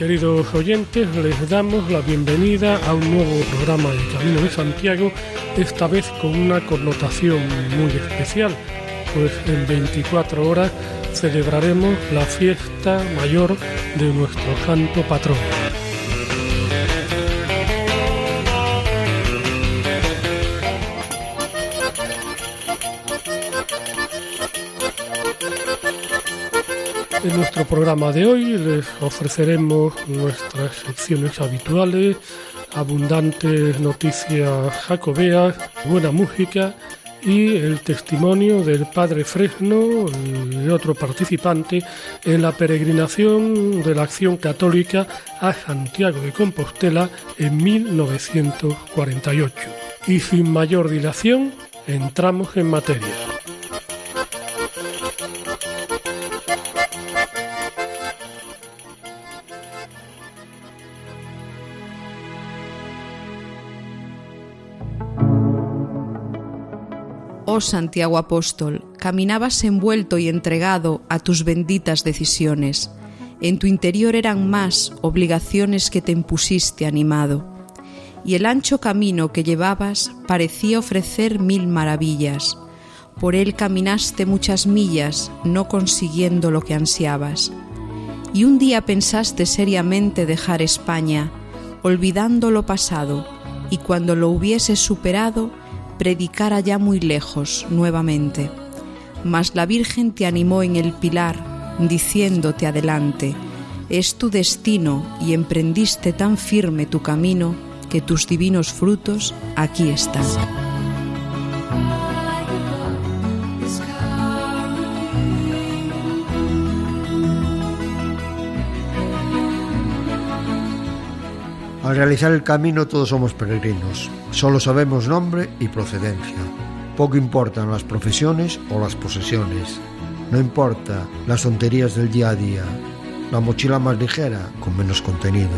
Queridos oyentes, les damos la bienvenida a un nuevo programa de Camino de Santiago, esta vez con una connotación muy especial, pues en 24 horas celebraremos la fiesta mayor de nuestro santo patrón. Nuestro programa de hoy les ofreceremos nuestras secciones habituales, abundantes noticias jacobeas, buena música y el testimonio del padre Fresno y otro participante en la peregrinación de la Acción Católica a Santiago de Compostela en 1948. Y sin mayor dilación, entramos en materia. Santiago Apóstol, caminabas envuelto y entregado a tus benditas decisiones. En tu interior eran más obligaciones que te impusiste animado. Y el ancho camino que llevabas parecía ofrecer mil maravillas. Por él caminaste muchas millas, no consiguiendo lo que ansiabas. Y un día pensaste seriamente dejar España, olvidando lo pasado, y cuando lo hubieses superado, predicar allá muy lejos nuevamente. Mas la Virgen te animó en el pilar, diciéndote adelante, es tu destino y emprendiste tan firme tu camino que tus divinos frutos aquí están. Al realizar el camino todos somos peregrinos, solo sabemos nombre y procedencia. Poco importan las profesiones o las posesiones, no importa las tonterías del día a día. La mochila más ligera, con menos contenido,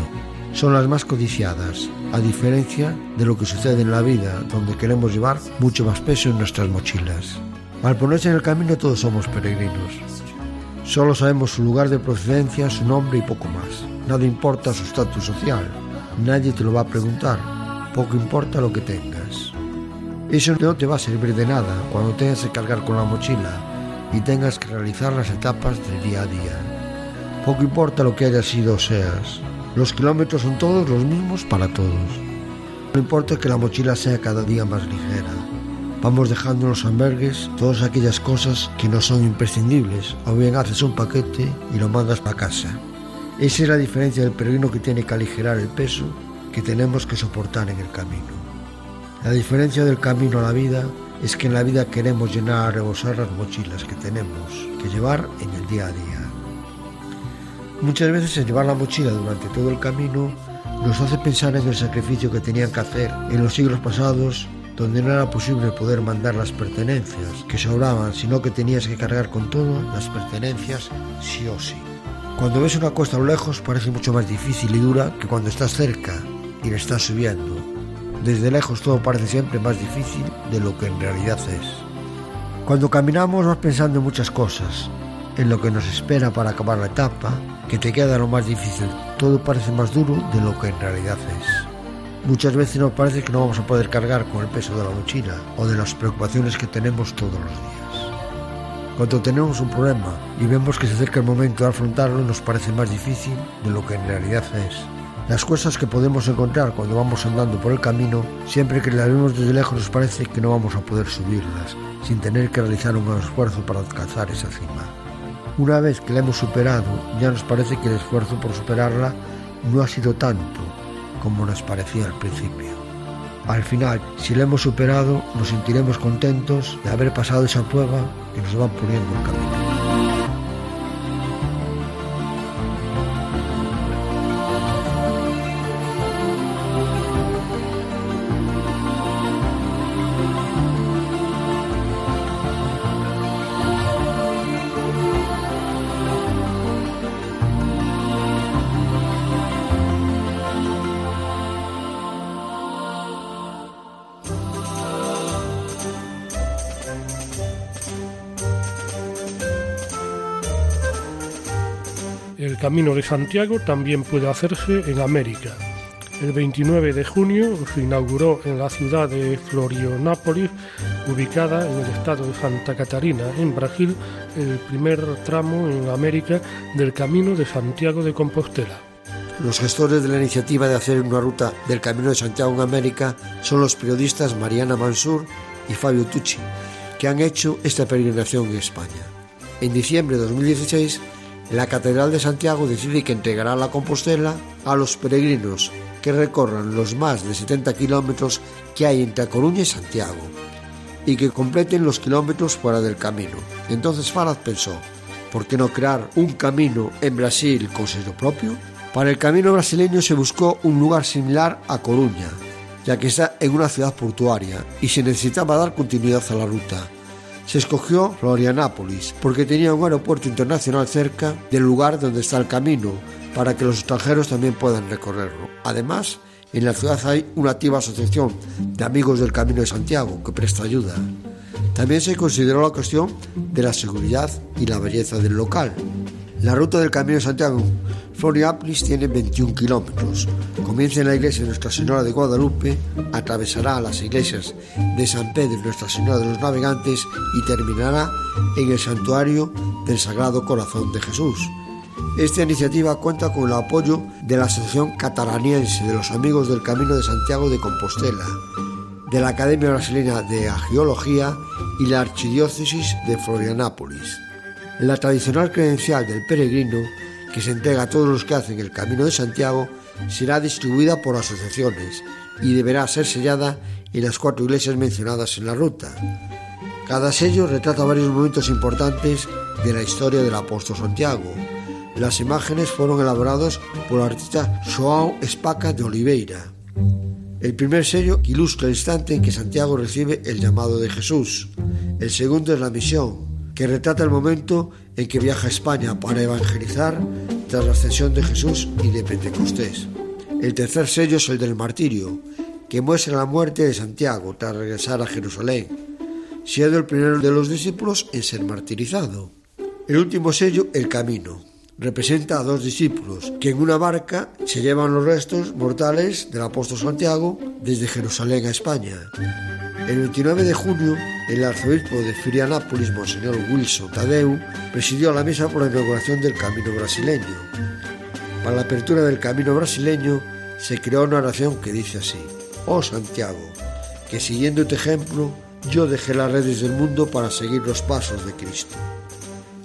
son las más codiciadas, a diferencia de lo que sucede en la vida, donde queremos llevar mucho más peso en nuestras mochilas. Al ponerse en el camino todos somos peregrinos. Solo sabemos su lugar de procedencia, su nombre y poco más. Nada importa su estatus social, Nadie te lo va a preguntar, poco importa lo que tengas. Eso no te va a servir de nada cuando tengas que cargar con la mochila y tengas que realizar las etapas del día a día. Poco importa lo que hayas sido o seas. Los kilómetros son todos los mismos para todos. No importa que la mochila sea cada día más ligera. Vamos dejando en los albergues todas aquellas cosas que no son imprescindibles, o bien haces un paquete y lo mandas para casa. Esa es la diferencia del peregrino que tiene que aligerar el peso que tenemos que soportar en el camino. La diferencia del camino a la vida es que en la vida queremos llenar a rebosar las mochilas que tenemos que llevar en el día a día. Muchas veces el llevar la mochila durante todo el camino nos hace pensar en el sacrificio que tenían que hacer en los siglos pasados donde no era posible poder mandar las pertenencias que sobraban, sino que tenías que cargar con todo las pertenencias sí o sí. Cuando ves una costa a lo lejos parece mucho más difícil y dura que cuando estás cerca y le estás subiendo. Desde lejos todo parece siempre más difícil de lo que en realidad es. Cuando caminamos vas pensando en muchas cosas, en lo que nos espera para acabar la etapa, que te queda lo más difícil. Todo parece más duro de lo que en realidad es. Muchas veces nos parece que no vamos a poder cargar con el peso de la mochila o de las preocupaciones que tenemos todos los días. Cuando tenemos un problema y vemos que se acerca el momento de afrontarlo, nos parece más difícil de lo que en realidad es. Las cosas que podemos encontrar cuando vamos andando por el camino, siempre que las vemos desde lejos nos parece que no vamos a poder subirlas, sin tener que realizar un gran esfuerzo para alcanzar esa cima. Una vez que la hemos superado, ya nos parece que el esfuerzo por superarla no ha sido tanto como nos parecía al principio. Al final, si la hemos superado, nos sentiremos contentos de haber pasado esa prueba que nos va poniendo el camino. Camino de Santiago también puede hacerse en América. El 29 de junio se inauguró en la ciudad de Florianápolis, ubicada en el estado de Santa Catarina, en Brasil, el primer tramo en América del Camino de Santiago de Compostela. Los gestores de la iniciativa de hacer una ruta del Camino de Santiago en América son los periodistas Mariana Mansur y Fabio Tucci, que han hecho esta peregrinación en España. En diciembre de 2016, la Catedral de Santiago decide que entregará la Compostela a los peregrinos que recorran los más de 70 kilómetros que hay entre Coruña y Santiago y que completen los kilómetros fuera del camino. Entonces Farad pensó, ¿por qué no crear un camino en Brasil con sello propio? Para el camino brasileño se buscó un lugar similar a Coruña, ya que está en una ciudad portuaria y se necesitaba dar continuidad a la ruta. Se escogió Florianápolis porque tenía un aeropuerto internacional cerca del lugar donde está el camino para que los extranjeros también puedan recorrerlo. Además, en la ciudad hay una activa asociación de amigos del Camino de Santiago que presta ayuda. También se consideró la cuestión de la seguridad y la belleza del local. La ruta del Camino de Santiago Florianópolis tiene 21 kilómetros. Comienza en la iglesia de Nuestra Señora de Guadalupe, atravesará las iglesias de San Pedro y Nuestra Señora de los Navegantes y terminará en el santuario del Sagrado Corazón de Jesús. Esta iniciativa cuenta con el apoyo de la Asociación Catalaniense de los Amigos del Camino de Santiago de Compostela, de la Academia Brasileña de Geología y la Archidiócesis de Florianápolis. La tradicional credencial del peregrino, que se entrega a todos los que hacen el Camino de Santiago, será distribuida por asociaciones y deberá ser sellada en las cuatro iglesias mencionadas en la ruta. Cada sello retrata varios momentos importantes de la historia del apóstol Santiago, las imágenes fueron elaboradas por el artista João Espaca de Oliveira. El primer sello ilustra el instante en que Santiago recibe el llamado de Jesús. El segundo es la misión, que retrata el momento en que viaja a España para evangelizar tras la ascensión de Jesús y de Pentecostés. El tercer sello es el del martirio, que muestra la muerte de Santiago tras regresar a Jerusalén, siendo el primero de los discípulos en ser martirizado. El último sello, el camino, representa a dos discípulos que en una barca se llevan los restos mortales del apóstol Santiago desde Jerusalén a España. El 29 de junio, el arzobispo de Firianápolis, Monseñor Wilson Tadeu, presidió la misa por la inauguración del Camino Brasileño. Para la apertura del Camino Brasileño se creó una oración que dice así, Oh Santiago, que siguiendo tu ejemplo, yo dejé las redes del mundo para seguir los pasos de Cristo,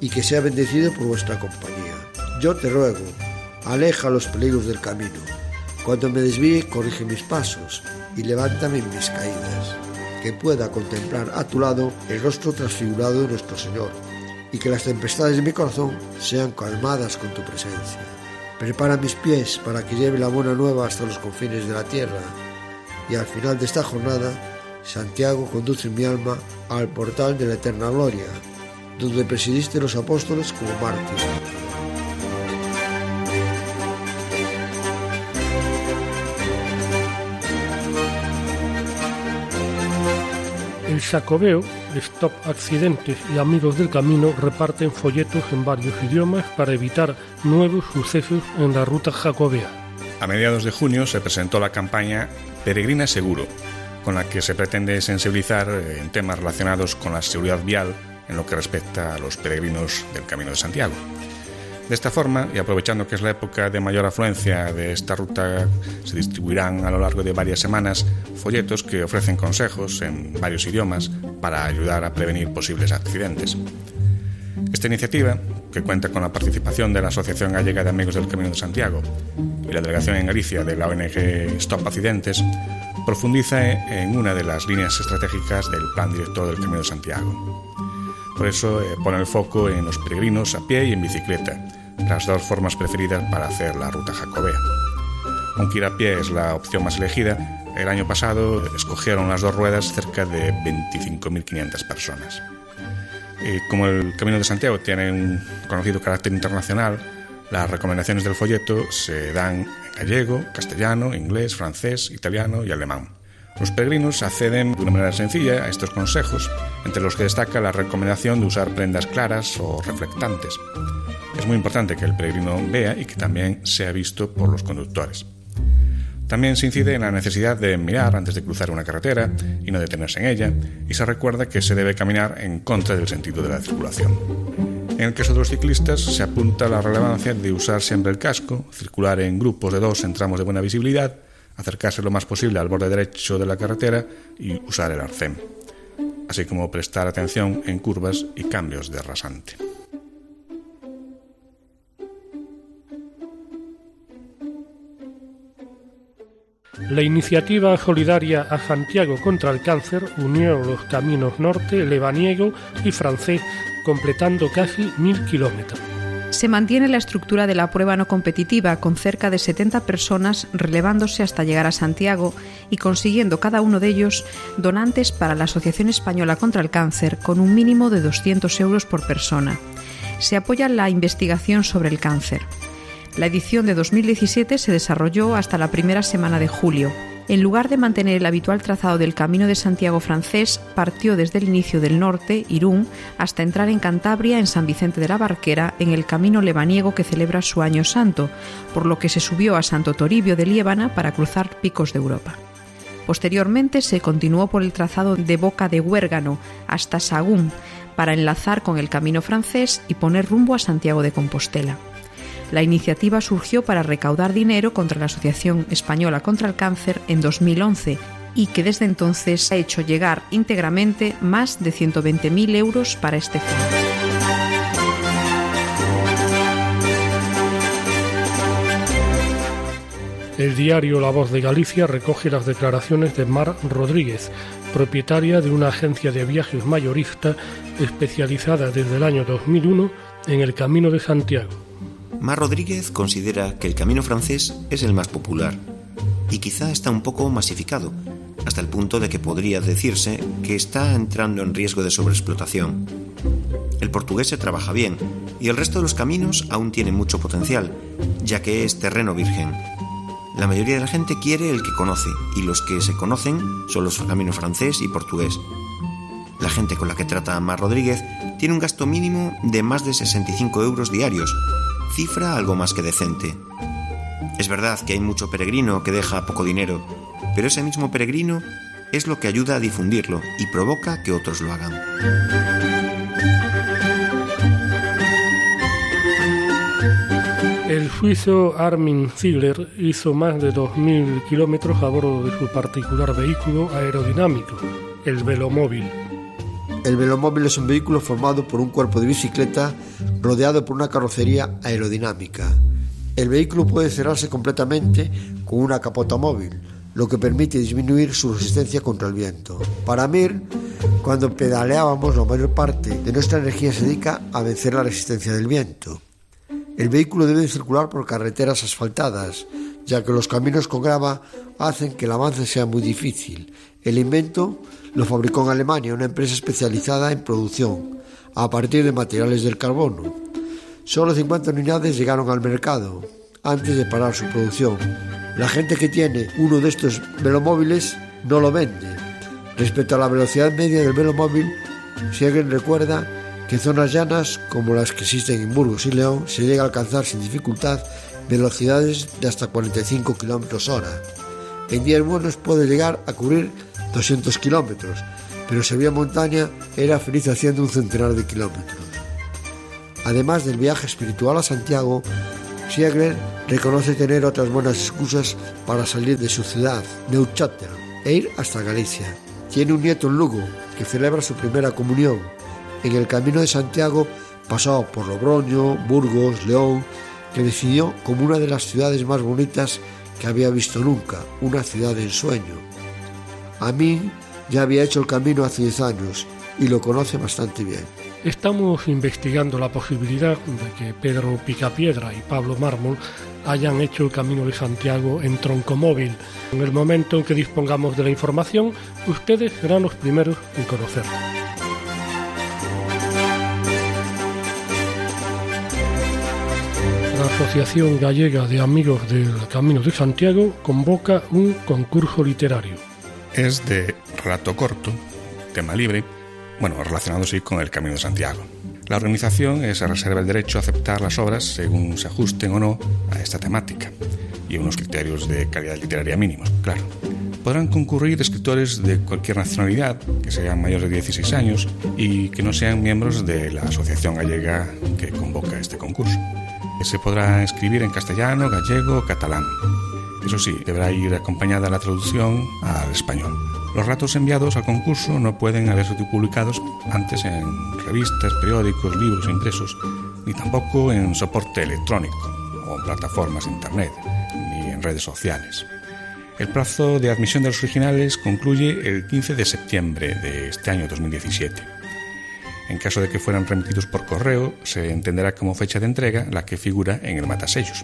y que sea bendecido por vuestra compañía. Yo te ruego, aleja los peligros del camino. Cuando me desvíe, corrige mis pasos y levántame en mis caídas, que pueda contemplar a tu lado el rostro transfigurado de nuestro Señor, y que las tempestades de mi corazón sean calmadas con tu presencia. Prepara mis pies para que lleve la buena nueva hasta los confines de la tierra, y al final de esta jornada, Santiago conduce mi alma al portal de la eterna gloria, donde presidiste los apóstoles como mártires. El Sacobeo, Stop Accidentes y Amigos del Camino reparten folletos en varios idiomas para evitar nuevos sucesos en la ruta jacobea. A mediados de junio se presentó la campaña Peregrina Seguro, con la que se pretende sensibilizar en temas relacionados con la seguridad vial en lo que respecta a los peregrinos del Camino de Santiago. De esta forma, y aprovechando que es la época de mayor afluencia de esta ruta, se distribuirán a lo largo de varias semanas folletos que ofrecen consejos en varios idiomas para ayudar a prevenir posibles accidentes. Esta iniciativa, que cuenta con la participación de la Asociación Gallega de Amigos del Camino de Santiago y la delegación en Galicia de la ONG Stop Accidentes, profundiza en una de las líneas estratégicas del Plan Director del Camino de Santiago. Por eso eh, pone el foco en los peregrinos a pie y en bicicleta, las dos formas preferidas para hacer la ruta jacobea. Aunque ir a pie es la opción más elegida, el año pasado escogieron las dos ruedas cerca de 25.500 personas. Como el Camino de Santiago tiene un conocido carácter internacional, las recomendaciones del folleto se dan en gallego, castellano, inglés, francés, italiano y alemán. Los peregrinos acceden de una manera sencilla a estos consejos, entre los que destaca la recomendación de usar prendas claras o reflectantes. Es muy importante que el peregrino vea y que también sea visto por los conductores. También se incide en la necesidad de mirar antes de cruzar una carretera y no detenerse en ella, y se recuerda que se debe caminar en contra del sentido de la circulación. En el caso de los ciclistas se apunta la relevancia de usar siempre el casco, circular en grupos de dos en tramos de buena visibilidad, acercarse lo más posible al borde derecho de la carretera y usar el arcén, así como prestar atención en curvas y cambios de rasante. La iniciativa solidaria a Santiago contra el cáncer unió los caminos norte, lebaniego y francés, completando casi mil kilómetros. Se mantiene la estructura de la prueba no competitiva, con cerca de 70 personas relevándose hasta llegar a Santiago y consiguiendo cada uno de ellos donantes para la Asociación Española contra el Cáncer, con un mínimo de 200 euros por persona. Se apoya la investigación sobre el cáncer. La edición de 2017 se desarrolló hasta la primera semana de julio. En lugar de mantener el habitual trazado del Camino de Santiago francés, partió desde el inicio del norte, Irún, hasta entrar en Cantabria, en San Vicente de la Barquera, en el Camino Lebaniego que celebra su Año Santo, por lo que se subió a Santo Toribio de Liébana para cruzar picos de Europa. Posteriormente se continuó por el trazado de Boca de Huérgano hasta Sagún, para enlazar con el camino francés y poner rumbo a Santiago de Compostela. La iniciativa surgió para recaudar dinero contra la Asociación Española contra el Cáncer en 2011 y que desde entonces ha hecho llegar íntegramente más de 120.000 euros para este fin. El diario La Voz de Galicia recoge las declaraciones de Mar Rodríguez, propietaria de una agencia de viajes mayorista especializada desde el año 2001 en el Camino de Santiago. Mar Rodríguez considera que el camino francés es el más popular y quizá está un poco masificado, hasta el punto de que podría decirse que está entrando en riesgo de sobreexplotación. El portugués se trabaja bien y el resto de los caminos aún tiene mucho potencial, ya que es terreno virgen. La mayoría de la gente quiere el que conoce y los que se conocen son los caminos francés y portugués. La gente con la que trata Mar Rodríguez tiene un gasto mínimo de más de 65 euros diarios cifra algo más que decente. Es verdad que hay mucho peregrino que deja poco dinero, pero ese mismo peregrino es lo que ayuda a difundirlo y provoca que otros lo hagan. El suizo Armin Ziegler hizo más de 2.000 kilómetros a bordo de su particular vehículo aerodinámico, el velomóvil. El velomóvil es un vehículo formado por un cuerpo de bicicleta rodeado por una carrocería aerodinámica. El vehículo puede cerrarse completamente con una capota móvil, lo que permite disminuir su resistencia contra el viento. Para Mir, cuando pedaleábamos, la mayor parte de nuestra energía se dedica a vencer la resistencia del viento. El vehículo debe circular por carreteras asfaltadas, ya que los caminos con grava hacen que el avance sea muy difícil. El invento lo fabricó en Alemania una empresa especializada en producción a partir de materiales del carbono. Solo 50 unidades llegaron al mercado antes de parar su producción. La gente que tiene uno de estos velomóviles no lo vende. Respecto a la velocidad media del velomóvil, si alguien recuerda que zonas llanas como las que existen en Burgos y León se llega a alcanzar sin dificultad velocidades de hasta 45 km hora. En días buenos puede llegar a cubrir 200 kilómetros, pero había montaña era feliz haciendo un centenar de kilómetros. Además del viaje espiritual a Santiago, Siegler reconoce tener otras buenas excusas para salir de su ciudad, Neuchâtel, e ir hasta Galicia. Tiene un nieto en Lugo que celebra su primera comunión. En el camino de Santiago pasó por Logroño, Burgos, León, que decidió como una de las ciudades más bonitas que había visto nunca, una ciudad de ensueño. A mí ya había hecho el camino hace 10 años y lo conoce bastante bien. Estamos investigando la posibilidad de que Pedro Picapiedra y Pablo Mármol hayan hecho el Camino de Santiago en troncomóvil. En el momento en que dispongamos de la información, ustedes serán los primeros en conocerlo. La Asociación Gallega de Amigos del Camino de Santiago convoca un concurso literario. Es de relato corto, tema libre, bueno, relacionado sí con el Camino de Santiago. La organización se reserva el derecho a aceptar las obras según se ajusten o no a esta temática y unos criterios de calidad literaria mínimos, claro. Podrán concurrir escritores de cualquier nacionalidad, que sean mayores de 16 años y que no sean miembros de la asociación gallega que convoca este concurso. Se podrá escribir en castellano, gallego o catalán. Eso sí, deberá ir acompañada la traducción al español. Los ratos enviados al concurso no pueden haber sido publicados antes en revistas, periódicos, libros impresos, ni tampoco en soporte electrónico o plataformas de Internet, ni en redes sociales. El plazo de admisión de los originales concluye el 15 de septiembre de este año 2017. En caso de que fueran remitidos por correo, se entenderá como fecha de entrega la que figura en el matasellos.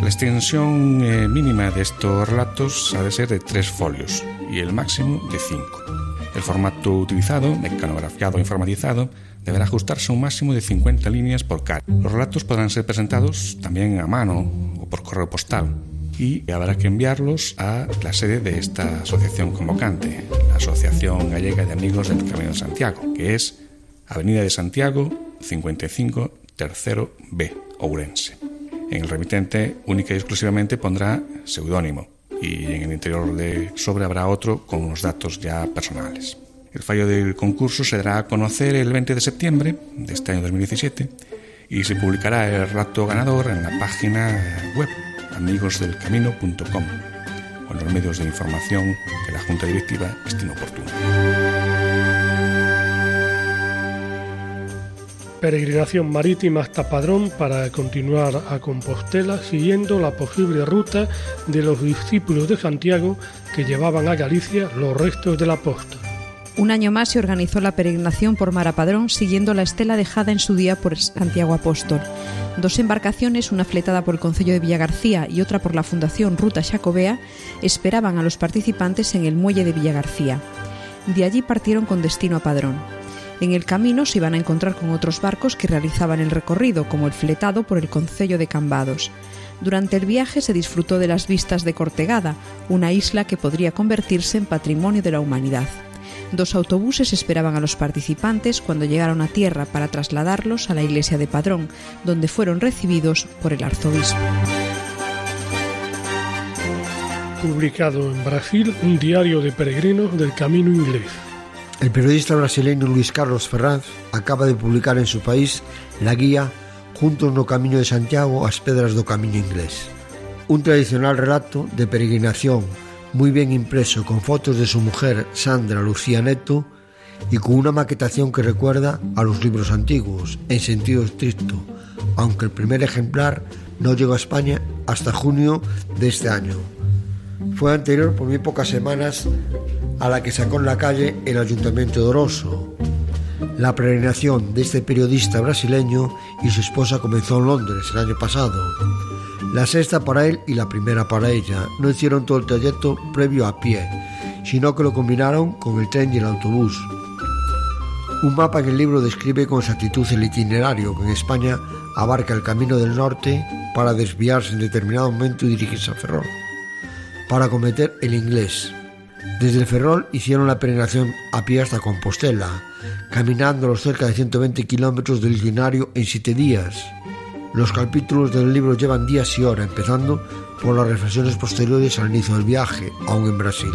La extensión eh, mínima de estos relatos ha de ser de tres folios y el máximo de cinco. El formato utilizado, mecanografiado o informatizado, deberá ajustarse a un máximo de 50 líneas por cara. Los relatos podrán ser presentados también a mano o por correo postal y habrá que enviarlos a la sede de esta asociación convocante, la Asociación Gallega de Amigos del Camino de Santiago, que es Avenida de Santiago 55 Tercero B, Ourense. En el remitente única y exclusivamente pondrá seudónimo y en el interior de sobre habrá otro con unos datos ya personales. El fallo del concurso se dará a conocer el 20 de septiembre de este año 2017 y se publicará el rato ganador en la página web amigosdelcamino.com o en los medios de información que la Junta Directiva estime oportuno. Peregrinación marítima hasta Padrón para continuar a Compostela siguiendo la posible ruta de los discípulos de Santiago que llevaban a Galicia los restos del apóstol. Un año más se organizó la peregrinación por Mar a Padrón siguiendo la estela dejada en su día por Santiago Apóstol. Dos embarcaciones, una fletada por el Concello de Villagarcía y otra por la Fundación Ruta Xacobea, esperaban a los participantes en el muelle de Villagarcía. De allí partieron con destino a Padrón. En el camino se iban a encontrar con otros barcos que realizaban el recorrido, como el fletado por el Concello de Cambados. Durante el viaje se disfrutó de las vistas de Cortegada, una isla que podría convertirse en patrimonio de la humanidad. Dos autobuses esperaban a los participantes cuando llegaron a tierra para trasladarlos a la iglesia de Padrón, donde fueron recibidos por el arzobispo. Publicado en Brasil un diario de peregrinos del Camino Inglés. El periodista brasileño Luis Carlos Ferraz acaba de publicar en su país la guía Juntos no Camino de Santiago as Pedras do Camiño Inglés. Un tradicional relato de peregrinación muy bien impreso con fotos de su mujer Sandra Lucía Neto y con una maquetación que recuerda a los libros antiguos, en sentido estricto, aunque el primer ejemplar no llegó a España hasta junio de este año. Fue anterior por muy pocas semanas a la que sacó en la calle el Ayuntamiento de Oroso. La peregrinación de este periodista brasileño y su esposa comenzó en Londres el año pasado. La sexta para él y la primera para ella. No hicieron todo el trayecto previo a pie, sino que lo combinaron con el tren y el autobús. Un mapa en el libro describe con exactitud el itinerario que en España abarca el camino del norte para desviarse en determinado momento y dirigirse a Ferrol, para cometer el inglés, desde Ferrol hicieron la peregrinación a pie hasta Compostela, caminando los cerca de 120 kilómetros del itinerario en siete días. Los capítulos del libro llevan días y horas, empezando por las reflexiones posteriores al inicio del viaje, aún en Brasil,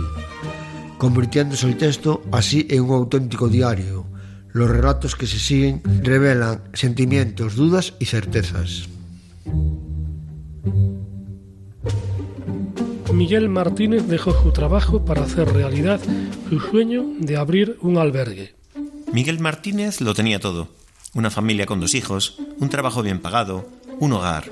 convirtiéndose el texto así en un auténtico diario. Los relatos que se siguen revelan sentimientos, dudas y certezas. Miguel Martínez dejó su trabajo para hacer realidad su sueño de abrir un albergue. Miguel Martínez lo tenía todo. Una familia con dos hijos, un trabajo bien pagado, un hogar.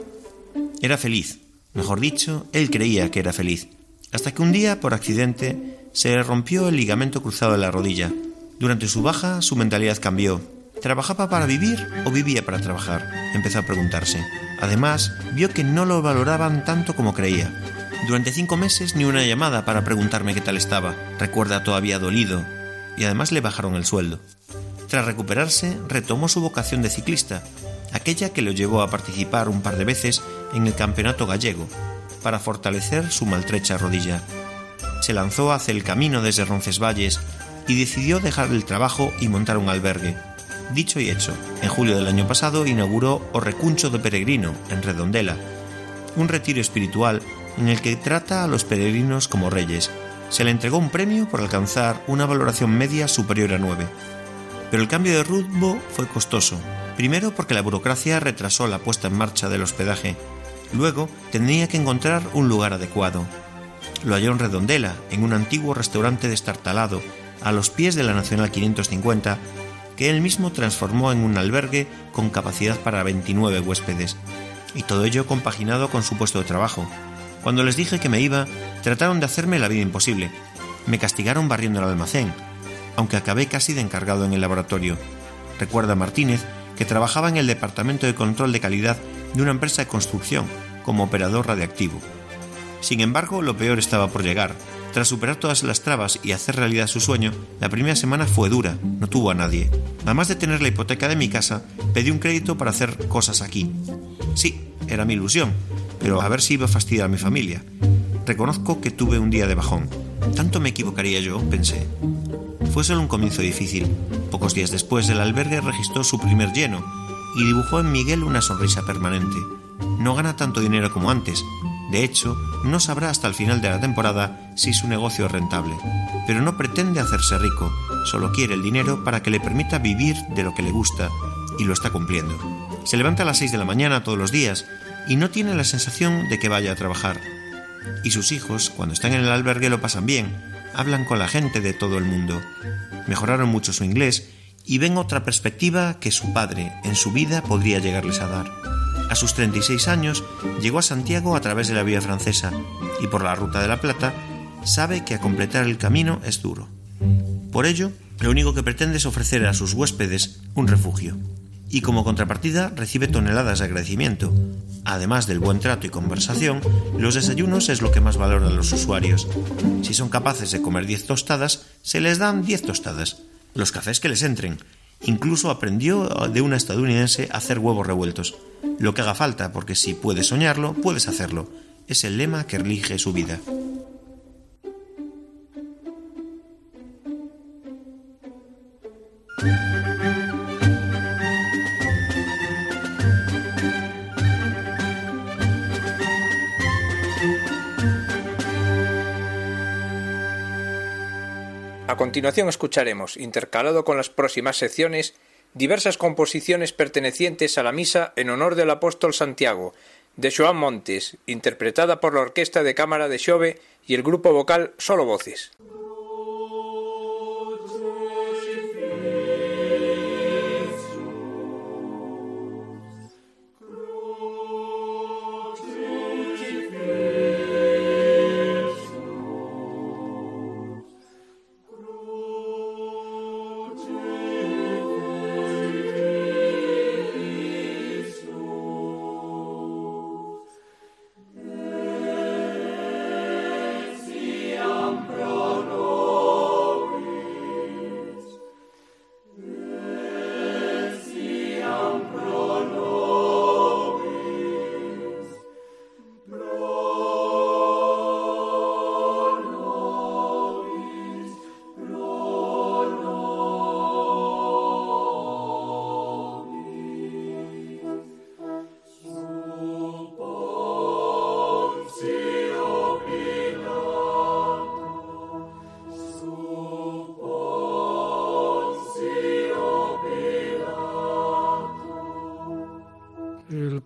Era feliz. Mejor dicho, él creía que era feliz. Hasta que un día, por accidente, se le rompió el ligamento cruzado de la rodilla. Durante su baja, su mentalidad cambió. ¿Trabajaba para vivir o vivía para trabajar? Empezó a preguntarse. Además, vio que no lo valoraban tanto como creía. Durante cinco meses ni una llamada para preguntarme qué tal estaba. Recuerda todavía dolido. Y además le bajaron el sueldo. Tras recuperarse, retomó su vocación de ciclista, aquella que lo llevó a participar un par de veces en el campeonato gallego, para fortalecer su maltrecha rodilla. se lanzó hacia el camino desde Roncesvalles y decidió dejar el trabajo y montar un albergue. Dicho y hecho, en julio del año pasado inauguró O Recuncho de Peregrino, en Redondela, un retiro espiritual en el que trata a los peregrinos como reyes. Se le entregó un premio por alcanzar una valoración media superior a 9. Pero el cambio de rumbo fue costoso, primero porque la burocracia retrasó la puesta en marcha del hospedaje, luego tenía que encontrar un lugar adecuado. Lo halló en Redondela, en un antiguo restaurante destartalado, a los pies de la Nacional 550, que él mismo transformó en un albergue con capacidad para 29 huéspedes, y todo ello compaginado con su puesto de trabajo. Cuando les dije que me iba, trataron de hacerme la vida imposible. Me castigaron barriendo el almacén, aunque acabé casi de encargado en el laboratorio. Recuerda Martínez que trabajaba en el departamento de control de calidad de una empresa de construcción como operador radiactivo. Sin embargo, lo peor estaba por llegar. Tras superar todas las trabas y hacer realidad su sueño, la primera semana fue dura, no tuvo a nadie. Además de tener la hipoteca de mi casa, pedí un crédito para hacer cosas aquí. Sí, era mi ilusión, pero a ver si iba a fastidiar a mi familia. Reconozco que tuve un día de bajón. ¿Tanto me equivocaría yo? pensé. Fue solo un comienzo difícil. Pocos días después el albergue registró su primer lleno y dibujó en Miguel una sonrisa permanente. No gana tanto dinero como antes. De hecho, no sabrá hasta el final de la temporada si su negocio es rentable. Pero no pretende hacerse rico, solo quiere el dinero para que le permita vivir de lo que le gusta, y lo está cumpliendo. Se levanta a las 6 de la mañana todos los días y no tiene la sensación de que vaya a trabajar. Y sus hijos, cuando están en el albergue, lo pasan bien, hablan con la gente de todo el mundo. Mejoraron mucho su inglés y ven otra perspectiva que su padre en su vida podría llegarles a dar. A sus 36 años llegó a Santiago a través de la vía francesa y por la ruta de la Plata sabe que a completar el camino es duro. Por ello, lo único que pretende es ofrecer a sus huéspedes un refugio y como contrapartida recibe toneladas de agradecimiento. Además del buen trato y conversación, los desayunos es lo que más valoran los usuarios. Si son capaces de comer 10 tostadas, se les dan 10 tostadas. Los cafés que les entren. Incluso aprendió de una estadounidense a hacer huevos revueltos. Lo que haga falta, porque si puedes soñarlo, puedes hacerlo. Es el lema que elige su vida. A continuación escucharemos, intercalado con las próximas secciones, diversas composiciones pertenecientes a la misa en honor del apóstol Santiago, de Joan Montes, interpretada por la Orquesta de Cámara de Xove y el grupo vocal Solo Voces.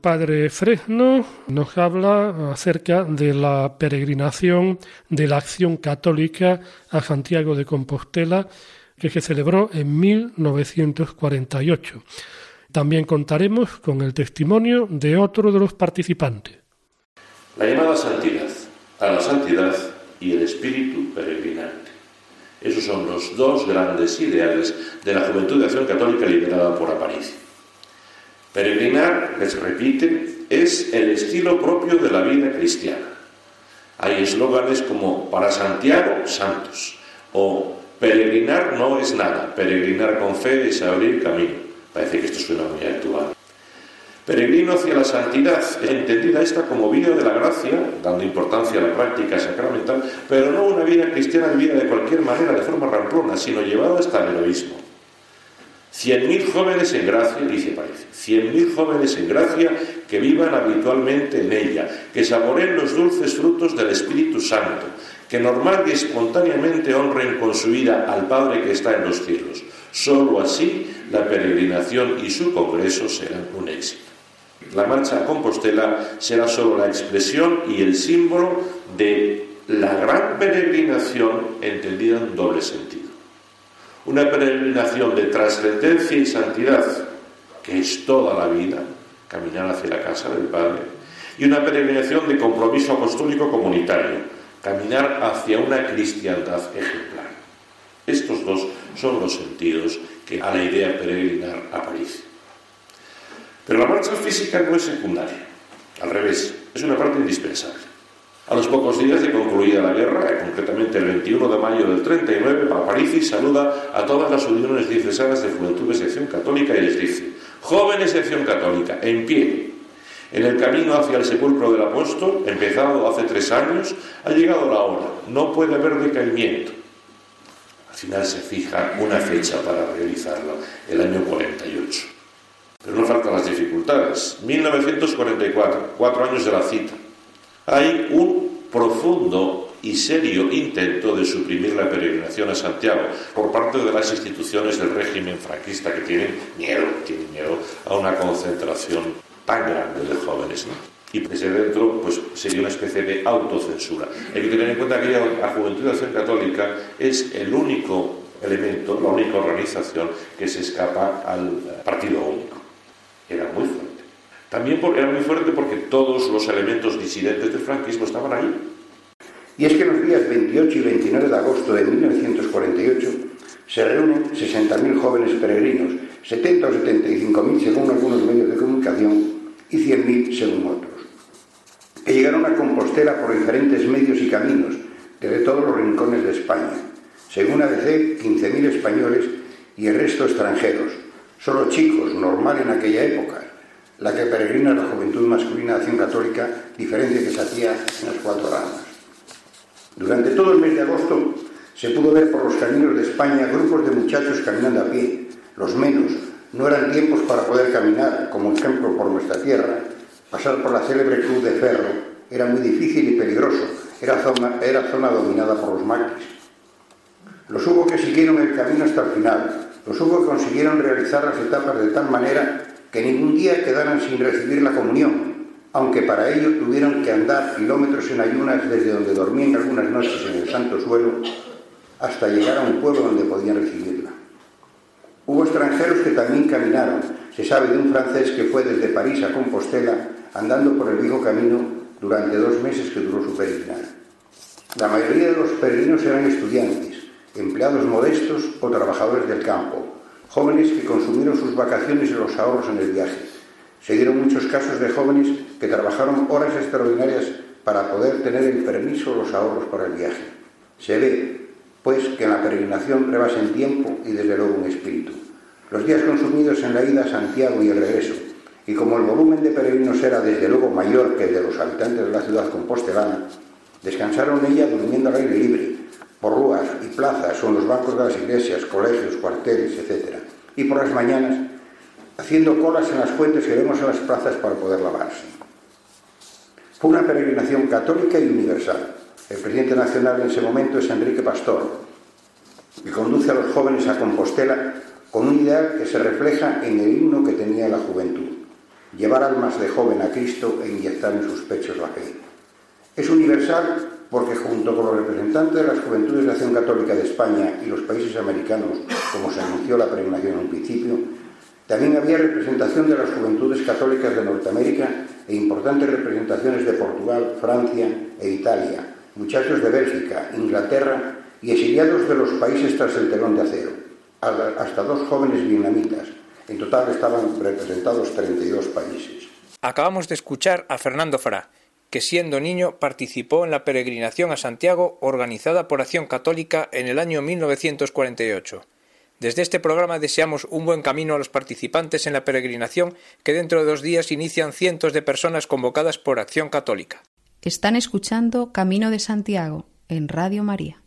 Padre Fresno nos habla acerca de la peregrinación de la Acción Católica a Santiago de Compostela que se celebró en 1948. También contaremos con el testimonio de otro de los participantes. La llamada santidad, a la santidad y el espíritu peregrinante. Esos son los dos grandes ideales de la Juventud de Acción Católica liderada por Aparicio. Peregrinar, les repite, es el estilo propio de la vida cristiana. Hay eslóganes como para Santiago, santos, o peregrinar no es nada, peregrinar con fe es abrir camino. Parece que esto suena muy actual. Peregrino hacia la santidad, entendida esta como vida de la gracia, dando importancia a la práctica sacramental, pero no una vida cristiana vivida de cualquier manera, de forma ramplona, sino llevada hasta el heroísmo. Cien mil jóvenes en gracia, dice cien mil jóvenes en gracia que vivan habitualmente en ella, que saboreen los dulces frutos del Espíritu Santo, que normal y espontáneamente honren con su vida al Padre que está en los cielos. Solo así la peregrinación y su congreso serán un éxito. La marcha a Compostela será solo la expresión y el símbolo de la gran peregrinación entendida en doble sentido. Una peregrinación de trascendencia y santidad, que es toda la vida, caminar hacia la casa del Padre, y una peregrinación de compromiso apostólico comunitario, caminar hacia una cristiandad ejemplar. Estos dos son los sentidos que a la idea peregrinar aparece. Pero la marcha física no es secundaria, al revés, es una parte indispensable. A los pocos días de concluida la guerra, concretamente el 21 de mayo del 39, París saluda a todas las uniones diocesanas de Juventudes de Acción Católica y les dice, jóvenes de Acción Católica, en pie, en el camino hacia el sepulcro del apóstol, empezado hace tres años, ha llegado la hora, no puede haber decaimiento. Al final se fija una fecha para realizarlo, el año 48. Pero no faltan las dificultades. 1944, cuatro años de la cita. Hay un profundo y serio intento de suprimir la peregrinación a Santiago por parte de las instituciones del régimen franquista que tienen miedo, tienen miedo a una concentración tan grande de jóvenes. Y desde dentro, pues sería una especie de autocensura. Hay que tener en cuenta que la Juventud de Acción Católica es el único elemento, la única organización que se escapa al partido único era muy fuerte. También era muy fuerte porque todos los elementos disidentes del franquismo estaban ahí. Y es que los días 28 y 29 de agosto de 1948 se reúnen 60.000 jóvenes peregrinos, 70 o 75.000 según algunos medios de comunicación y 100.000 según otros, que llegaron a Compostela por diferentes medios y caminos desde todos los rincones de España. Según ABC, 15.000 españoles y el resto extranjeros, Solo chicos, normal en aquella época, la que peregrina la juventud masculina acción católica, diferencia que se hacía en las cuatro ramas. Durante todo el mes de agosto se pudo ver por los caminos de España grupos de muchachos caminando a pie, los menos. No eran tiempos para poder caminar, como ejemplo por nuestra tierra. Pasar por la célebre Cruz de Ferro era muy difícil y peligroso, era zona, era zona dominada por los maquis. Los hubo que siguieron el camino hasta el final, los hubo consiguieron realizar las etapas de tal manera que ningún día quedaran sin recibir la comunión, aunque para ello tuvieron que andar kilómetros en ayunas desde donde dormían algunas noches en el santo suelo hasta llegar a un pueblo donde podían recibirla. Hubo extranjeros que también caminaron. Se sabe de un francés que fue desde París a Compostela andando por el viejo camino durante dos meses que duró su peregrinaje. La mayoría de los peregrinos eran estudiantes, empleados modestos o trabajadores del campo, jóvenes que consumieron sus vacaciones y los ahorros en el viaje. Se dieron muchos casos de jóvenes que trabajaron horas extraordinarias para poder tener el permiso o los ahorros para el viaje. Se ve, pues, que en la peregrinación rebasen tiempo y desde luego un espíritu. Los días consumidos en la ida a Santiago y el regreso, y como el volumen de peregrinos era desde luego mayor que el de los habitantes de la ciudad compostelana, descansaron ella durmiendo al aire libre, por rúas y plazas en los bancos de las iglesias, colegios, cuarteles, etc. Y por las mañanas haciendo colas en las fuentes que vemos en las plazas para poder lavarse. Fue una peregrinación católica y universal. El presidente nacional en ese momento es Enrique Pastor, que conduce a los jóvenes a Compostela con un ideal que se refleja en el himno que tenía la juventud, llevar almas de joven a Cristo e inyectar en sus pechos la fe. Es universal porque junto con los representantes de las Juventudes de Acción Católica de España y los países americanos, como se anunció la peregrinación en un principio, también había representación de las Juventudes Católicas de Norteamérica e importantes representaciones de Portugal, Francia e Italia, muchachos de Bélgica, Inglaterra y exiliados de los países tras el telón de acero, hasta dos jóvenes vietnamitas. En total estaban representados 32 países. Acabamos de escuchar a Fernando Fra, que siendo niño participó en la peregrinación a Santiago organizada por Acción Católica en el año 1948. Desde este programa deseamos un buen camino a los participantes en la peregrinación que dentro de dos días inician cientos de personas convocadas por Acción Católica. Están escuchando Camino de Santiago en Radio María.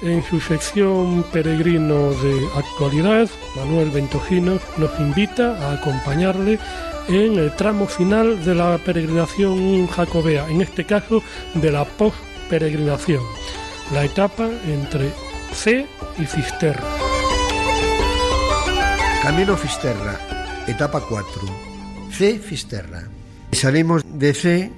En su sección Peregrino de Actualidad, Manuel Ventojino nos invita a acompañarle en el tramo final de la peregrinación jacobea, en este caso de la post-peregrinación, la etapa entre C y Fisterra. Camino Fisterra, etapa 4. C Fisterra. Salimos de C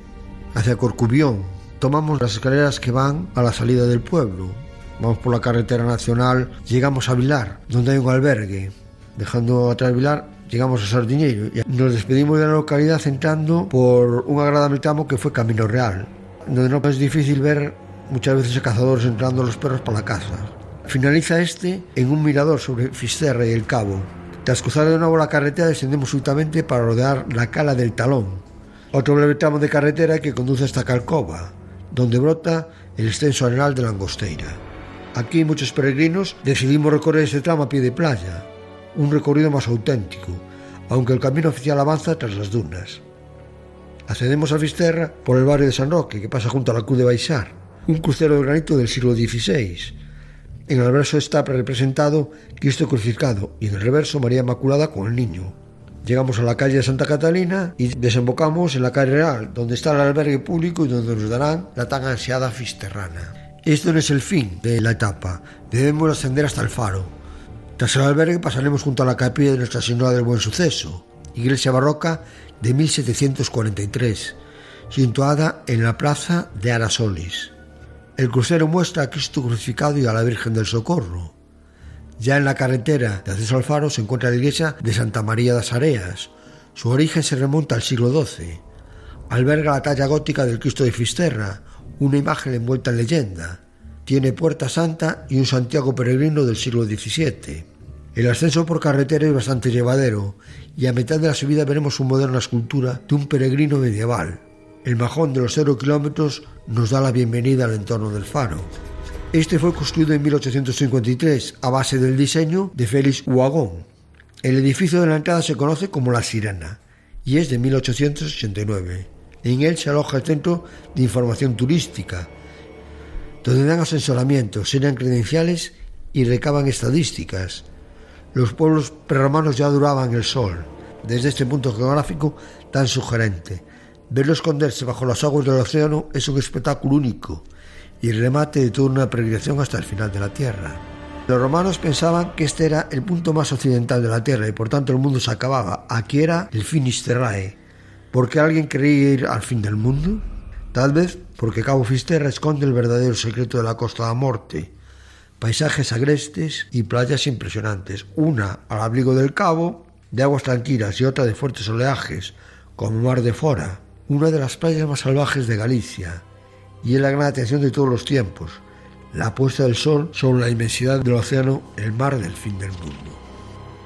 hacia Corcubión. Tomamos las escaleras que van a la salida del pueblo vamos por la carretera nacional, llegamos a Vilar, donde hay un albergue. Dejando atrás Vilar, llegamos a Sardiñeiro y nos despedimos de la localidad entrando por un agradable tramo que fue Camino Real, donde no es difícil ver muchas veces a cazadores entrando los perros para la caza. Finaliza este en un mirador sobre Fisterra y el Cabo. Tras cruzar de nuevo la carretera descendemos súbitamente para rodear la cala del Talón, otro breve tramo de carretera que conduce hasta Calcova, donde brota el extenso arenal de la Angosteira. Aquí muchos peregrinos decidimos recorrer este tramo a pie de playa, un recorrido más auténtico, aunque el camino oficial avanza tras las dunas. Accedemos a Fisterra por el barrio de San Roque, que pasa junto a la Cruz de Baixar, un crucero de granito del siglo XVI. En el verso está representado Cristo crucificado y en el reverso María Inmaculada con el niño. Llegamos a la calle de Santa Catalina y desembocamos en la calle Real, donde está el albergue público y donde nos darán la tan ansiada Fisterrana. Esto no es el fin de la etapa, debemos ascender hasta el faro. Tras el albergue pasaremos junto a la capilla de Nuestra Señora del Buen Suceso, iglesia barroca de 1743, situada en la plaza de Arasolis. El crucero muestra a Cristo crucificado y a la Virgen del Socorro. Ya en la carretera de acceso al faro se encuentra la iglesia de Santa María das Areas. Su origen se remonta al siglo XII. Alberga la talla gótica del Cristo de Fisterra, una imagen envuelta en leyenda. Tiene puerta santa y un Santiago peregrino del siglo XVII. El ascenso por carretera es bastante llevadero y a mitad de la subida veremos una moderna escultura de un peregrino medieval. El majón de los cero kilómetros nos da la bienvenida al entorno del faro. Este fue construido en 1853 a base del diseño de Félix Huagón. El edificio de la entrada se conoce como La Sirena y es de 1889. En él se aloja el Centro de Información Turística, donde dan asesoramiento, serían credenciales y recaban estadísticas. Los pueblos prerromanos ya duraban el sol, desde este punto geográfico tan sugerente. Verlo esconderse bajo las aguas del océano es un espectáculo único. y remate de toda una peregrinación hasta el final de la tierra. Los romanos pensaban que este era el punto más occidental de la tierra y por tanto el mundo se acababa. Aquí era el finis terrae. ¿Por qué alguien quería ir al fin del mundo? Tal vez porque Cabo Fisterra esconde el verdadero secreto de la Costa da Morte. Paisajes agrestes y playas impresionantes, una al abrigo del cabo, de aguas tranquilas y otra de fuertes oleajes, como Mar de Fora, una de las playas más salvajes de Galicia, y es la gran atención de todos los tiempos, la puesta del sol sobre la inmensidad del océano, el mar del fin del mundo.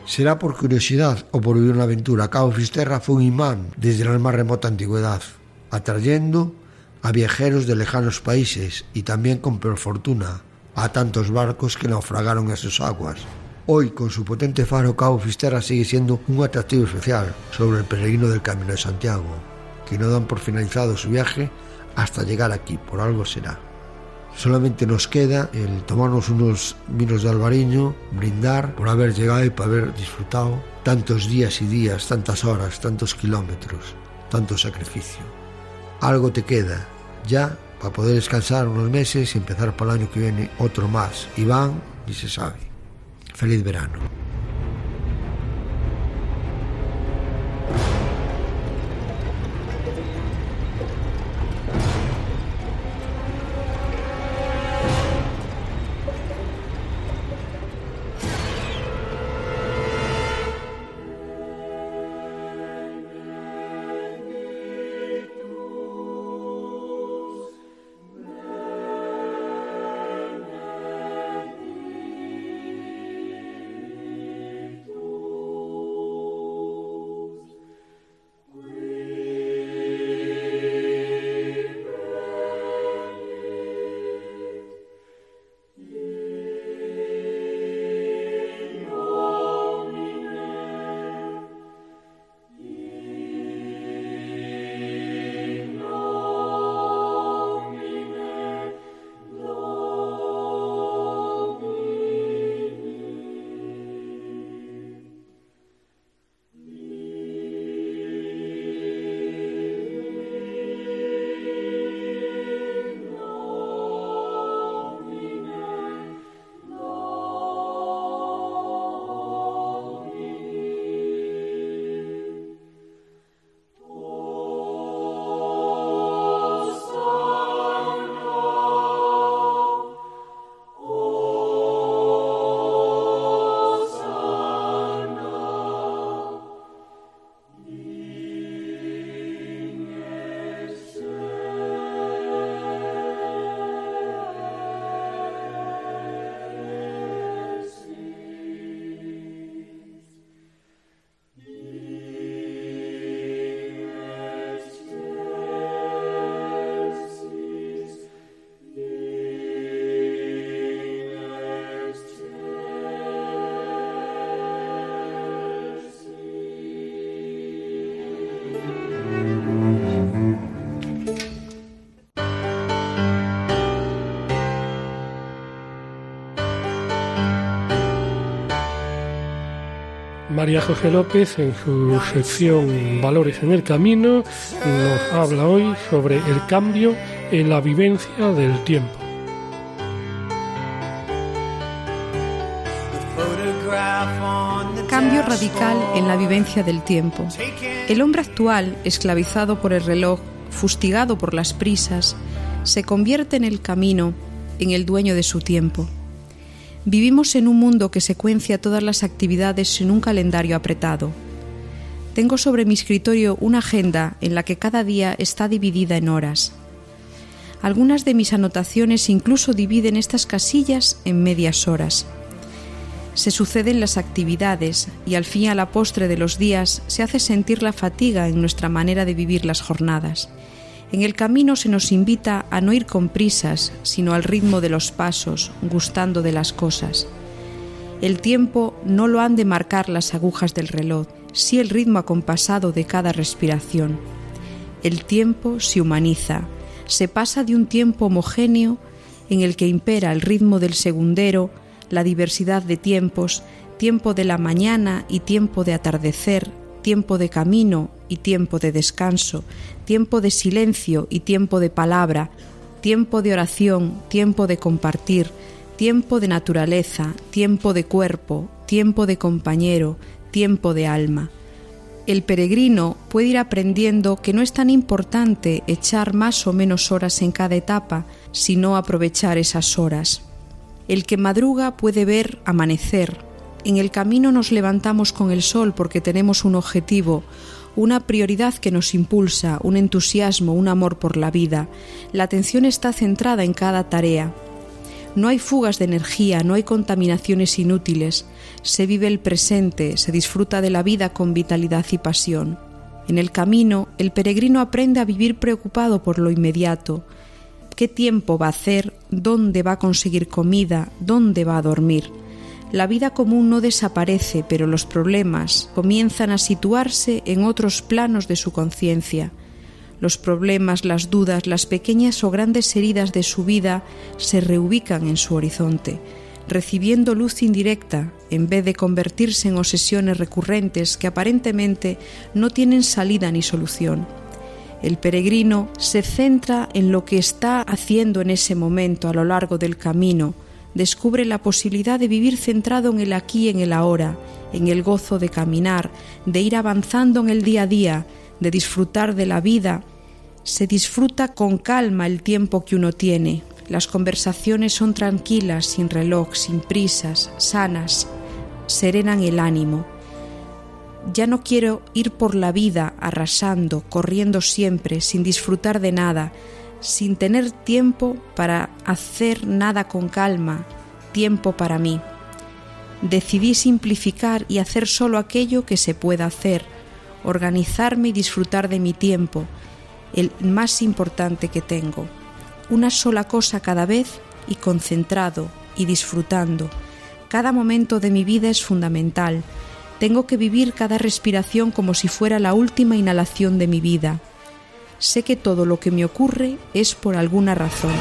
Será por curiosidad o por vivir una aventura, Cabo Fisterra fue un imán desde la más remota antigüedad, atrayendo a viajeros de lejanos países y también con peor fortuna a tantos barcos que naufragaron en sus aguas. Hoy, con su potente faro, Cabo Fisterra sigue siendo un atractivo especial sobre el peregrino del Camino de Santiago, que no dan por finalizado su viaje hasta llegar aquí, por algo será. Solamente nos queda el tomarnos unos vinos de albariño, brindar por haber llegado y por haber disfrutado tantos días y días, tantas horas, tantos kilómetros, tanto sacrificio. Algo te queda, ya para poder descansar unos meses y empezar para el año que viene otro más. Y van, y se sabe. Feliz verano. María José López, en su sección Valores en el Camino, nos habla hoy sobre el cambio en la vivencia del tiempo. Cambio radical en la vivencia del tiempo. El hombre actual, esclavizado por el reloj, fustigado por las prisas, se convierte en el camino, en el dueño de su tiempo. Vivimos en un mundo que secuencia todas las actividades en un calendario apretado. Tengo sobre mi escritorio una agenda en la que cada día está dividida en horas. Algunas de mis anotaciones incluso dividen estas casillas en medias horas. Se suceden las actividades y al fin a la postre de los días se hace sentir la fatiga en nuestra manera de vivir las jornadas. En el camino se nos invita a no ir con prisas, sino al ritmo de los pasos, gustando de las cosas. El tiempo no lo han de marcar las agujas del reloj, sí el ritmo acompasado de cada respiración. El tiempo se humaniza, se pasa de un tiempo homogéneo en el que impera el ritmo del segundero, la diversidad de tiempos, tiempo de la mañana y tiempo de atardecer, tiempo de camino y tiempo de descanso, tiempo de silencio y tiempo de palabra, tiempo de oración, tiempo de compartir, tiempo de naturaleza, tiempo de cuerpo, tiempo de compañero, tiempo de alma. El peregrino puede ir aprendiendo que no es tan importante echar más o menos horas en cada etapa, sino aprovechar esas horas. El que madruga puede ver amanecer. En el camino nos levantamos con el sol porque tenemos un objetivo, una prioridad que nos impulsa, un entusiasmo, un amor por la vida. La atención está centrada en cada tarea. No hay fugas de energía, no hay contaminaciones inútiles. Se vive el presente, se disfruta de la vida con vitalidad y pasión. En el camino, el peregrino aprende a vivir preocupado por lo inmediato, qué tiempo va a hacer, dónde va a conseguir comida, dónde va a dormir. La vida común no desaparece, pero los problemas comienzan a situarse en otros planos de su conciencia. Los problemas, las dudas, las pequeñas o grandes heridas de su vida se reubican en su horizonte, recibiendo luz indirecta en vez de convertirse en obsesiones recurrentes que aparentemente no tienen salida ni solución. El peregrino se centra en lo que está haciendo en ese momento a lo largo del camino, descubre la posibilidad de vivir centrado en el aquí en el ahora, en el gozo de caminar, de ir avanzando en el día a día, de disfrutar de la vida. Se disfruta con calma el tiempo que uno tiene. Las conversaciones son tranquilas, sin reloj, sin prisas, sanas, serenan el ánimo. Ya no quiero ir por la vida arrasando, corriendo siempre, sin disfrutar de nada, sin tener tiempo para hacer nada con calma, tiempo para mí. Decidí simplificar y hacer solo aquello que se pueda hacer, organizarme y disfrutar de mi tiempo, el más importante que tengo. Una sola cosa cada vez y concentrado y disfrutando. Cada momento de mi vida es fundamental tengo que vivir cada respiración como si fuera la última inhalación de mi vida. Sé que todo lo que me ocurre es por alguna razón.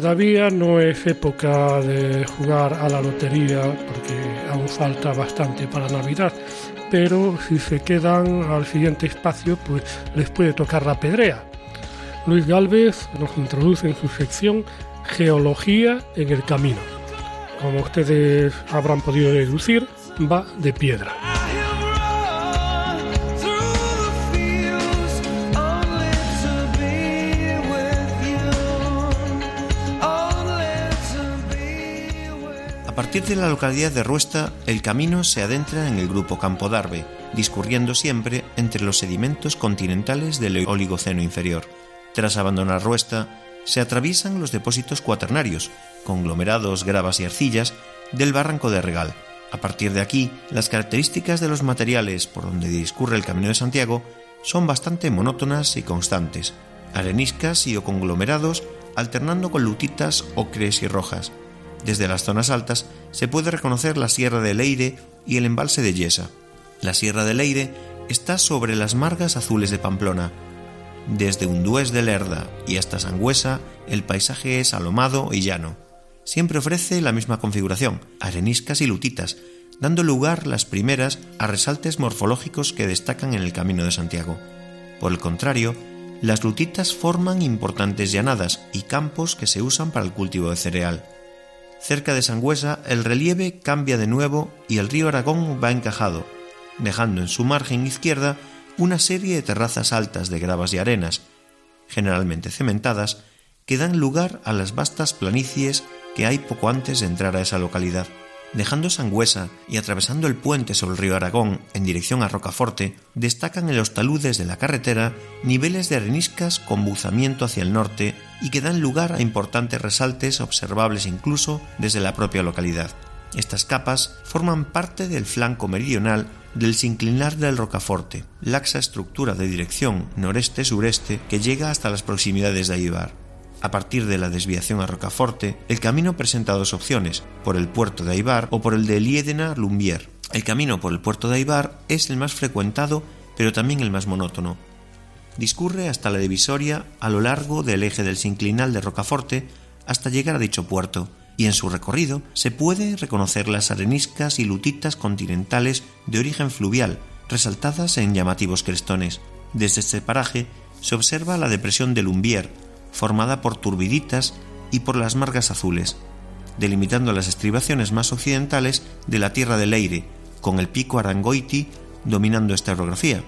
Todavía no es época de jugar a la lotería porque aún falta bastante para Navidad, pero si se quedan al siguiente espacio, pues les puede tocar la pedrea. Luis Galvez nos introduce en su sección Geología en el Camino. Como ustedes habrán podido deducir, va de piedra. Partir de la localidad de Ruesta, el camino se adentra en el grupo Campo d'Arbe, discurriendo siempre entre los sedimentos continentales del Oligoceno inferior. Tras abandonar Ruesta, se atraviesan los depósitos cuaternarios, conglomerados, gravas y arcillas, del barranco de Regal. A partir de aquí, las características de los materiales por donde discurre el Camino de Santiago son bastante monótonas y constantes, areniscas y o conglomerados alternando con lutitas, ocres y rojas. Desde las zonas altas se puede reconocer la Sierra de Leire y el embalse de Yesa. La Sierra de Leire está sobre las margas azules de Pamplona. Desde Undués de Lerda y hasta Sangüesa, el paisaje es alomado y llano. Siempre ofrece la misma configuración, areniscas y lutitas, dando lugar las primeras a resaltes morfológicos que destacan en el Camino de Santiago. Por el contrario, las lutitas forman importantes llanadas y campos que se usan para el cultivo de cereal. Cerca de Sangüesa el relieve cambia de nuevo y el río Aragón va encajado, dejando en su margen izquierda una serie de terrazas altas de gravas y arenas, generalmente cementadas, que dan lugar a las vastas planicies que hay poco antes de entrar a esa localidad. Dejando Sangüesa y atravesando el puente sobre el río Aragón en dirección a Rocaforte, destacan en los taludes de la carretera niveles de areniscas con buzamiento hacia el norte y que dan lugar a importantes resaltes observables incluso desde la propia localidad. Estas capas forman parte del flanco meridional del sinclinar del Rocaforte, laxa estructura de dirección noreste-sureste que llega hasta las proximidades de Aibar. A partir de la desviación a Rocaforte, el camino presenta dos opciones, por el puerto de Aibar o por el de Liedena-Lumbier. El camino por el puerto de Aibar es el más frecuentado, pero también el más monótono. Discurre hasta la divisoria a lo largo del eje del sinclinal de Rocaforte hasta llegar a dicho puerto, y en su recorrido se puede reconocer las areniscas y lutitas continentales de origen fluvial, resaltadas en llamativos crestones. Desde este paraje se observa la depresión de Lumbier, formada por turbiditas y por las margas azules, delimitando las estribaciones más occidentales de la tierra del Leire, con el pico Arangoiti dominando esta orografía,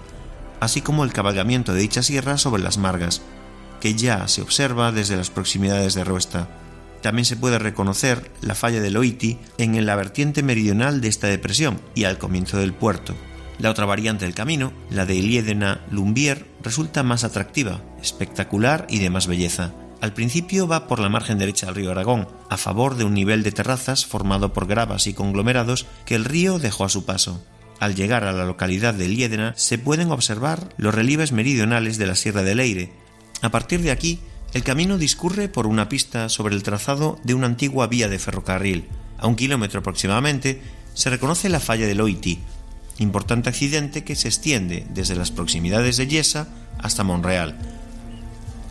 así como el cabalgamiento de dicha sierra sobre las margas, que ya se observa desde las proximidades de Ruesta. También se puede reconocer la falla del Oiti en la vertiente meridional de esta depresión y al comienzo del puerto. La otra variante del camino, la de Iliedena Lumbier, resulta más atractiva, espectacular y de más belleza. Al principio va por la margen derecha del río Aragón, a favor de un nivel de terrazas formado por gravas y conglomerados que el río dejó a su paso. Al llegar a la localidad de Liedena se pueden observar los relieves meridionales de la Sierra de Leire. A partir de aquí, el camino discurre por una pista sobre el trazado de una antigua vía de ferrocarril. A un kilómetro aproximadamente se reconoce la falla de Loiti, importante accidente que se extiende desde las proximidades de Yesa hasta Monreal,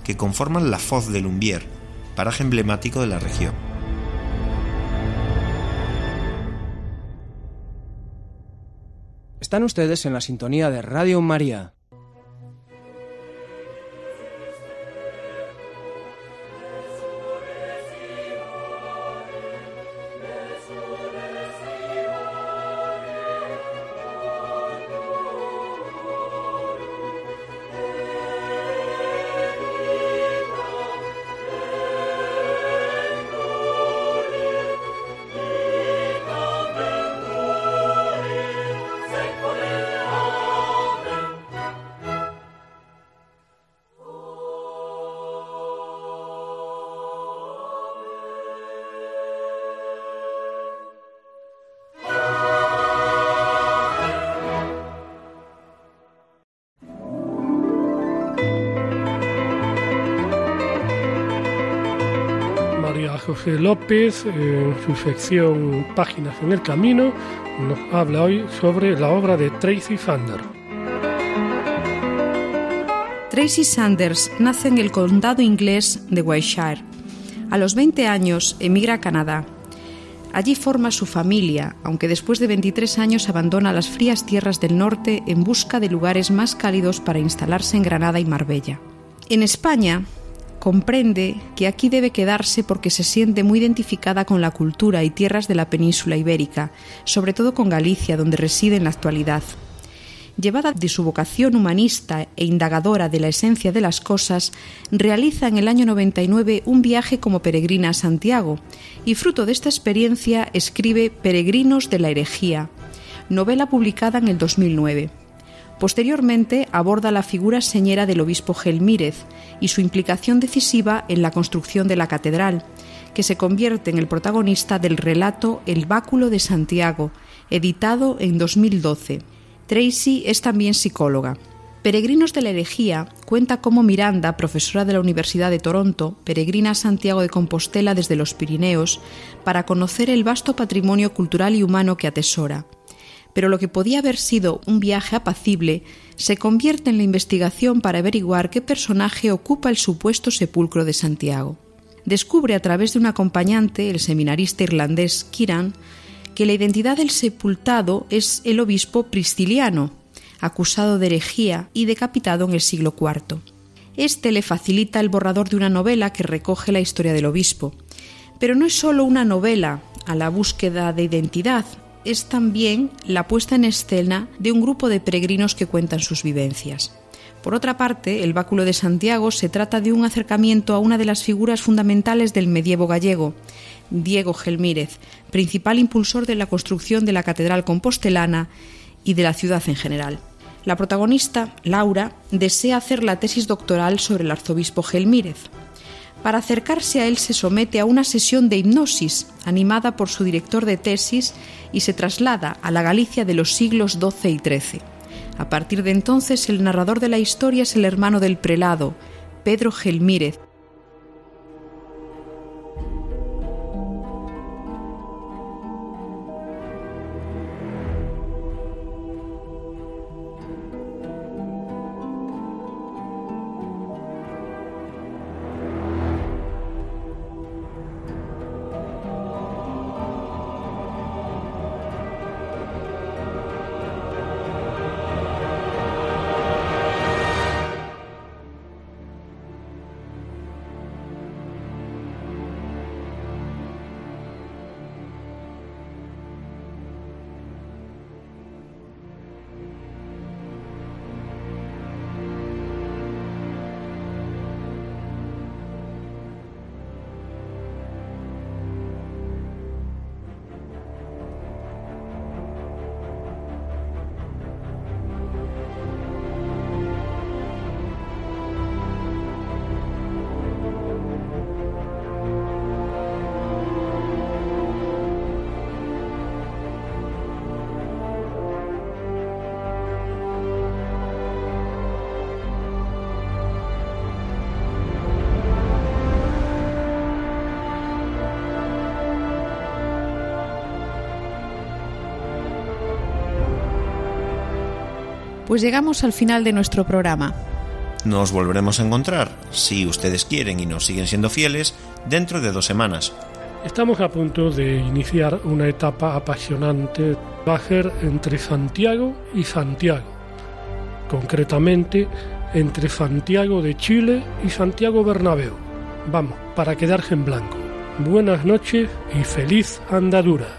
que conforman la Foz de Lumbier, paraje emblemático de la región. Están ustedes en la sintonía de Radio María. López, en su sección Páginas en el Camino, nos habla hoy sobre la obra de Tracy Sanders. Tracy Sanders nace en el condado inglés de Wiltshire. A los 20 años emigra a Canadá. Allí forma su familia, aunque después de 23 años abandona las frías tierras del norte en busca de lugares más cálidos para instalarse en Granada y Marbella. En España, comprende que aquí debe quedarse porque se siente muy identificada con la cultura y tierras de la península ibérica, sobre todo con Galicia, donde reside en la actualidad. llevada de su vocación humanista e indagadora de la esencia de las cosas, realiza en el año 99 un viaje como peregrina a Santiago y fruto de esta experiencia escribe Peregrinos de la herejía, novela publicada en el 2009. Posteriormente aborda la figura señera del obispo Gelmírez y su implicación decisiva en la construcción de la catedral, que se convierte en el protagonista del relato El báculo de Santiago, editado en 2012. Tracy es también psicóloga. Peregrinos de la herejía cuenta cómo Miranda, profesora de la Universidad de Toronto, peregrina a Santiago de Compostela desde los Pirineos para conocer el vasto patrimonio cultural y humano que atesora pero lo que podía haber sido un viaje apacible se convierte en la investigación para averiguar qué personaje ocupa el supuesto sepulcro de Santiago. Descubre a través de un acompañante, el seminarista irlandés Kiran, que la identidad del sepultado es el obispo Prisciliano, acusado de herejía y decapitado en el siglo IV. Este le facilita el borrador de una novela que recoge la historia del obispo. Pero no es solo una novela a la búsqueda de identidad, es también la puesta en escena de un grupo de peregrinos que cuentan sus vivencias. Por otra parte, el Báculo de Santiago se trata de un acercamiento a una de las figuras fundamentales del medievo gallego, Diego Gelmírez, principal impulsor de la construcción de la Catedral Compostelana y de la ciudad en general. La protagonista, Laura, desea hacer la tesis doctoral sobre el arzobispo Gelmírez, para acercarse a él se somete a una sesión de hipnosis animada por su director de tesis y se traslada a la Galicia de los siglos XII y XIII. A partir de entonces el narrador de la historia es el hermano del prelado, Pedro Gelmírez, Pues llegamos al final de nuestro programa. Nos volveremos a encontrar, si ustedes quieren y nos siguen siendo fieles, dentro de dos semanas. Estamos a punto de iniciar una etapa apasionante, bajer entre Santiago y Santiago. Concretamente, entre Santiago de Chile y Santiago Bernabéu. Vamos, para quedarse en blanco. Buenas noches y feliz andadura.